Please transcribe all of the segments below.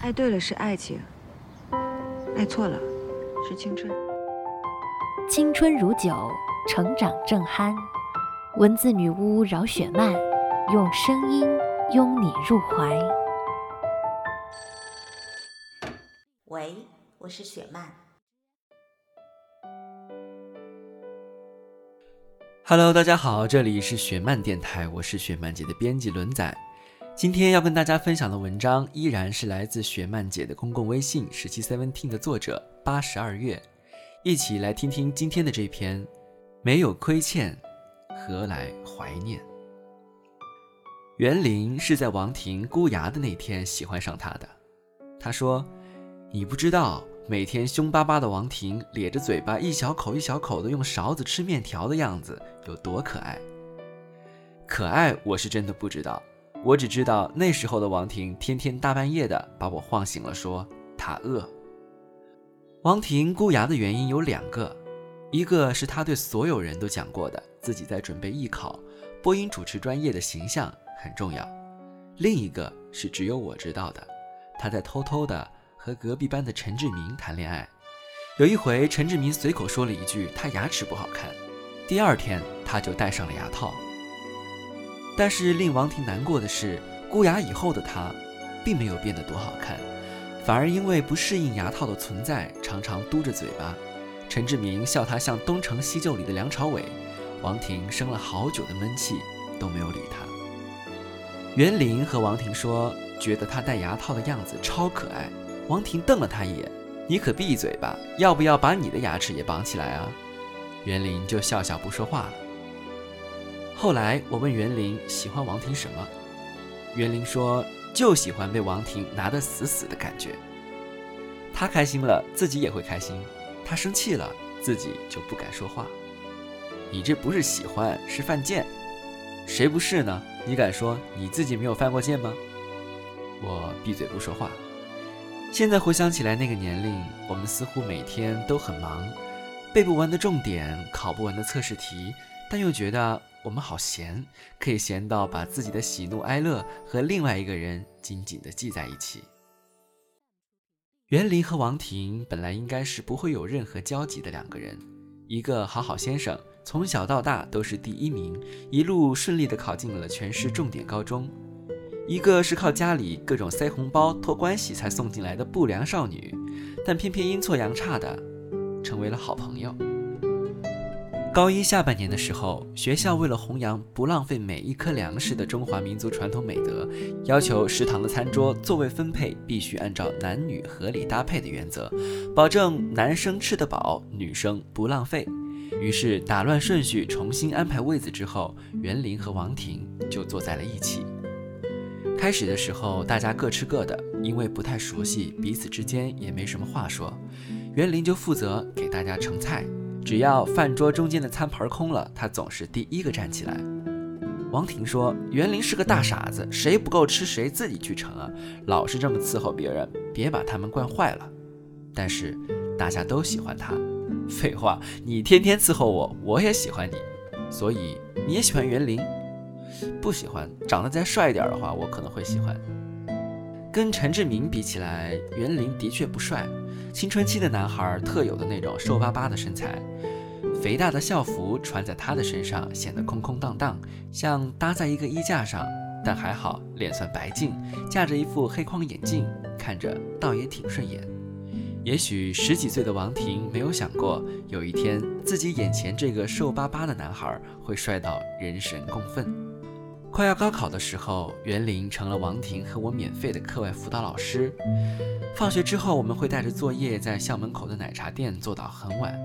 爱对了是爱情，爱错了是青春。青春如酒，成长正酣。文字女巫饶雪漫，用声音拥你入怀。喂，我是雪漫。Hello，大家好，这里是雪漫电台，我是雪漫姐的编辑轮仔。今天要跟大家分享的文章依然是来自雪漫姐的公共微信十七 seventeen 的作者八十二月，一起来听听今天的这篇。没有亏欠，何来怀念？袁林是在王婷箍牙的那天喜欢上她的。他说：“你不知道，每天凶巴巴的王婷咧着嘴巴，一小口一小口的用勺子吃面条的样子有多可爱。可爱，我是真的不知道。”我只知道那时候的王婷天天大半夜的把我晃醒了，说她饿。王婷箍牙的原因有两个，一个是她对所有人都讲过的自己在准备艺考，播音主持专业的形象很重要；另一个是只有我知道的，她在偷偷的和隔壁班的陈志明谈恋爱。有一回，陈志明随口说了一句他牙齿不好看，第二天他就戴上了牙套。但是令王婷难过的是，箍牙以后的她，并没有变得多好看，反而因为不适应牙套的存在，常常嘟着嘴巴。陈志明笑她像《东成西就》里的梁朝伟，王婷生了好久的闷气，都没有理他。袁林和王婷说，觉得她戴牙套的样子超可爱。王婷瞪了他一眼：“你可闭嘴吧，要不要把你的牙齿也绑起来啊？”袁林就笑笑不说话了。后来我问袁林喜欢王婷什么，袁林说就喜欢被王婷拿得死死的感觉。他开心了，自己也会开心；他生气了，自己就不敢说话。你这不是喜欢，是犯贱。谁不是呢？你敢说你自己没有犯过贱吗？我闭嘴不说话。现在回想起来，那个年龄，我们似乎每天都很忙，背不完的重点，考不完的测试题，但又觉得。我们好闲，可以闲到把自己的喜怒哀乐和另外一个人紧紧的系在一起。袁林和王婷本来应该是不会有任何交集的两个人，一个好好先生，从小到大都是第一名，一路顺利的考进了全市重点高中；一个是靠家里各种塞红包托关系才送进来的不良少女，但偏偏阴错阳差的成为了好朋友。高一下半年的时候，学校为了弘扬不浪费每一颗粮食的中华民族传统美德，要求食堂的餐桌座位分配必须按照男女合理搭配的原则，保证男生吃得饱，女生不浪费。于是打乱顺序，重新安排位子之后，袁林和王婷就坐在了一起。开始的时候，大家各吃各的，因为不太熟悉，彼此之间也没什么话说。袁林就负责给大家盛菜。只要饭桌中间的餐盘空了，他总是第一个站起来。王婷说：“园林是个大傻子，谁不够吃谁自己去盛啊，老是这么伺候别人，别把他们惯坏了。”但是大家都喜欢他。废话，你天天伺候我，我也喜欢你，所以你也喜欢园林？不喜欢，长得再帅一点的话，我可能会喜欢。跟陈志明比起来，园林的确不帅。青春期的男孩特有的那种瘦巴巴的身材，肥大的校服穿在他的身上显得空空荡荡，像搭在一个衣架上。但还好，脸算白净，架着一副黑框眼镜，看着倒也挺顺眼。也许十几岁的王婷没有想过，有一天自己眼前这个瘦巴巴的男孩会帅到人神共愤。快要高考的时候，袁林成了王婷和我免费的课外辅导老师。放学之后，我们会带着作业在校门口的奶茶店坐到很晚。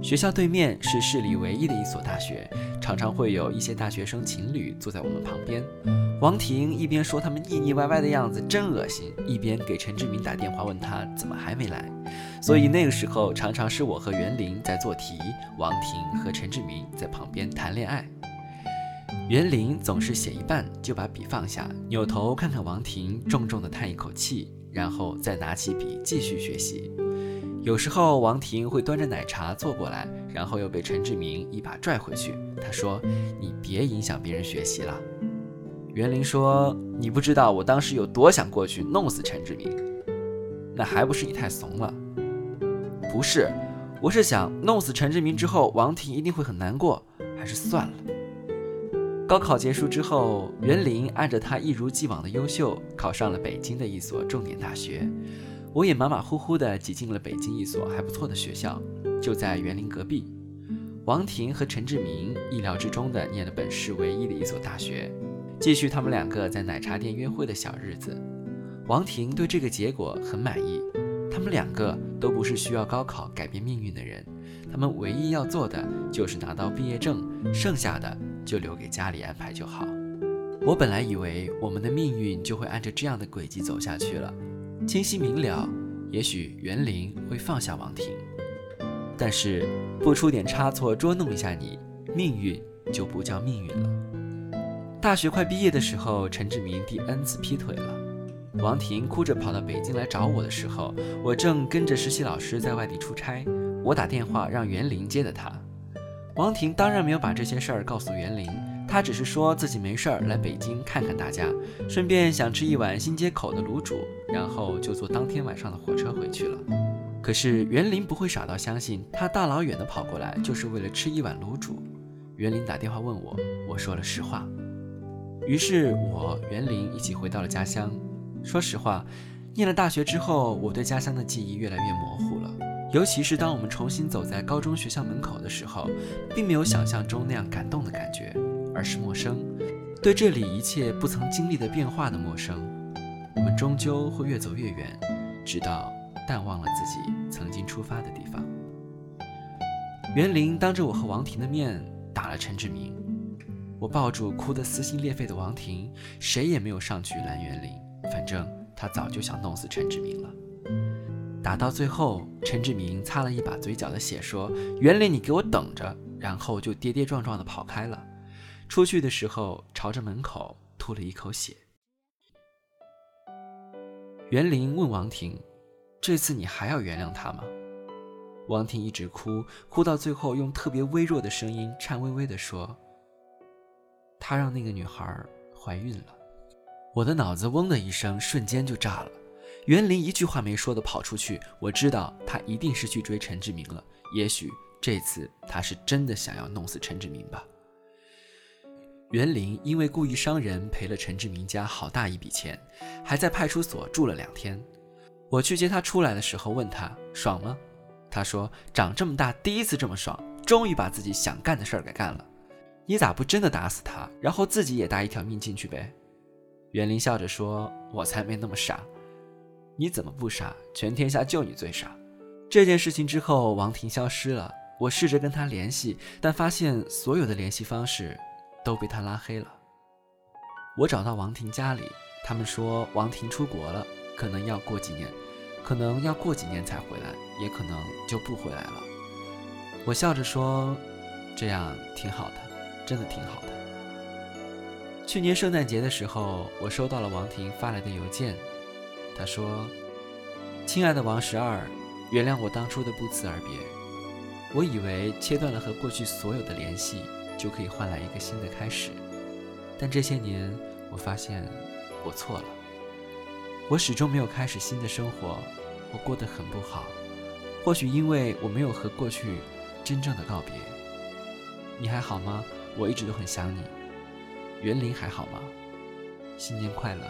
学校对面是市里唯一的一所大学，常常会有一些大学生情侣坐在我们旁边。王婷一边说他们腻腻歪歪的样子真恶心，一边给陈志明打电话问他怎么还没来。所以那个时候常常是我和袁林在做题，王婷和陈志明在旁边谈恋爱。袁林总是写一半就把笔放下，扭头看看王婷，重重地叹一口气，然后再拿起笔继续学习。有时候王婷会端着奶茶坐过来，然后又被陈志明一把拽回去。他说：“你别影响别人学习了。”袁林说：“你不知道我当时有多想过去弄死陈志明，那还不是你太怂了？不是，我是想弄死陈志明之后，王婷一定会很难过，还是算了。”高考结束之后，袁林按着他一如既往的优秀，考上了北京的一所重点大学。我也马马虎虎地挤进了北京一所还不错的学校，就在园林隔壁。王婷和陈志明意料之中地念了本市唯一的一所大学，继续他们两个在奶茶店约会的小日子。王婷对这个结果很满意。他们两个都不是需要高考改变命运的人，他们唯一要做的就是拿到毕业证，剩下的就留给家里安排就好。我本来以为我们的命运就会按着这样的轨迹走下去了。清晰明了，也许园林会放下王婷，但是不出点差错捉弄一下你，命运就不叫命运了。大学快毕业的时候，陈志明第 N 次劈腿了。王婷哭着跑到北京来找我的时候，我正跟着实习老师在外地出差，我打电话让园林接的他。王婷当然没有把这些事儿告诉园林。她只是说自己没事儿来北京看看大家，顺便想吃一碗新街口的卤煮，然后就坐当天晚上的火车回去了。可是园林不会傻到相信他大老远的跑过来就是为了吃一碗卤煮。园林打电话问我，我说了实话。于是我园林一起回到了家乡。说实话，念了大学之后，我对家乡的记忆越来越模糊了。尤其是当我们重新走在高中学校门口的时候，并没有想象中那样感动的感觉。而是陌生，对这里一切不曾经历的变化的陌生，我们终究会越走越远，直到淡忘了自己曾经出发的地方。园林当着我和王婷的面打了陈志明，我抱住哭得撕心裂肺的王婷，谁也没有上去拦园林，反正他早就想弄死陈志明了。打到最后，陈志明擦了一把嘴角的血，说：“园林，你给我等着！”然后就跌跌撞撞的跑开了。出去的时候，朝着门口吐了一口血。袁林问王婷：“这次你还要原谅他吗？”王婷一直哭，哭到最后，用特别微弱的声音，颤巍巍地说：“他让那个女孩怀孕了。”我的脑子嗡的一声，瞬间就炸了。袁林一句话没说的跑出去，我知道他一定是去追陈志明了。也许这次他是真的想要弄死陈志明吧。袁林因为故意伤人赔了陈志明家好大一笔钱，还在派出所住了两天。我去接他出来的时候，问他爽吗？他说长这么大第一次这么爽，终于把自己想干的事儿给干了。你咋不真的打死他，然后自己也搭一条命进去呗？袁林笑着说：“我才没那么傻，你怎么不傻？全天下就你最傻。”这件事情之后，王婷消失了。我试着跟她联系，但发现所有的联系方式。都被她拉黑了。我找到王婷家里，他们说王婷出国了，可能要过几年，可能要过几年才回来，也可能就不回来了。我笑着说：“这样挺好的，真的挺好的。”去年圣诞节的时候，我收到了王婷发来的邮件，他说：“亲爱的王十二，原谅我当初的不辞而别。我以为切断了和过去所有的联系。”就可以换来一个新的开始，但这些年我发现我错了，我始终没有开始新的生活，我过得很不好。或许因为我没有和过去真正的告别。你还好吗？我一直都很想你。园林还好吗？新年快乐！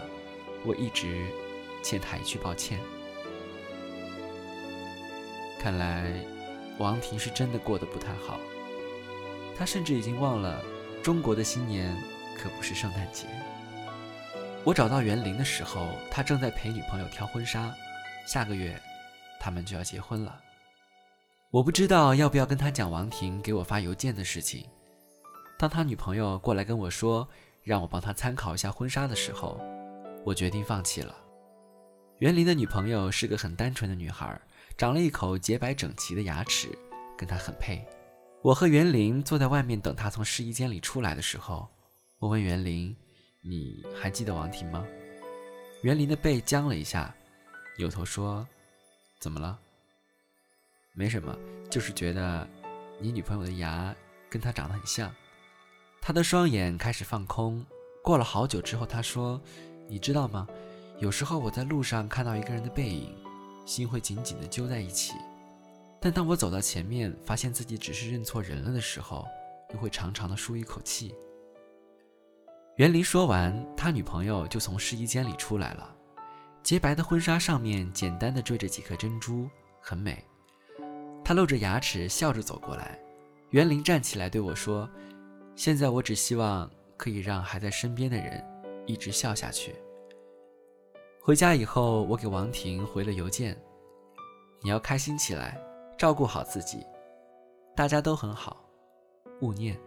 我一直欠他一句抱歉。看来王婷是真的过得不太好。他甚至已经忘了，中国的新年可不是圣诞节。我找到园林的时候，他正在陪女朋友挑婚纱，下个月他们就要结婚了。我不知道要不要跟他讲王婷给我发邮件的事情。当他女朋友过来跟我说让我帮他参考一下婚纱的时候，我决定放弃了。袁林的女朋友是个很单纯的女孩，长了一口洁白整齐的牙齿，跟他很配。我和袁林坐在外面等他从试衣间里出来的时候，我问袁林：“你还记得王婷吗？”袁林的背僵了一下，扭头说：“怎么了？”没什么，就是觉得你女朋友的牙跟她长得很像。他的双眼开始放空。过了好久之后，他说：“你知道吗？有时候我在路上看到一个人的背影，心会紧紧地揪在一起。但当我走到前面，发现自己只是认错人了的时候，又会长长的舒一口气。”袁林说完，他女朋友就从试衣间里出来了。洁白的婚纱上面简单的缀着几颗珍珠，很美。他露着牙齿，笑着走过来。袁林站起来对我说：“现在我只希望可以让还在身边的人一直笑下去。”回家以后，我给王婷回了邮件：“你要开心起来，照顾好自己，大家都很好，勿念。”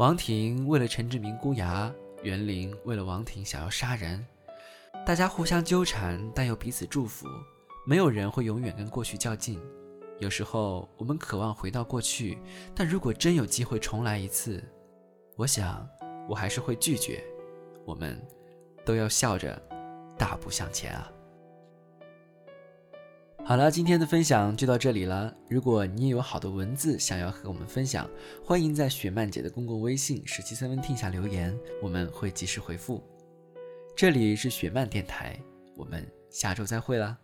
王婷为了陈志明箍牙，袁林为了王婷想要杀人，大家互相纠缠，但又彼此祝福。没有人会永远跟过去较劲，有时候我们渴望回到过去，但如果真有机会重来一次，我想我还是会拒绝。我们都要笑着大步向前啊！好了，今天的分享就到这里了。如果你也有好的文字想要和我们分享，欢迎在雪漫姐的公共微信“十七三分听下留言，我们会及时回复。这里是雪漫电台，我们下周再会啦！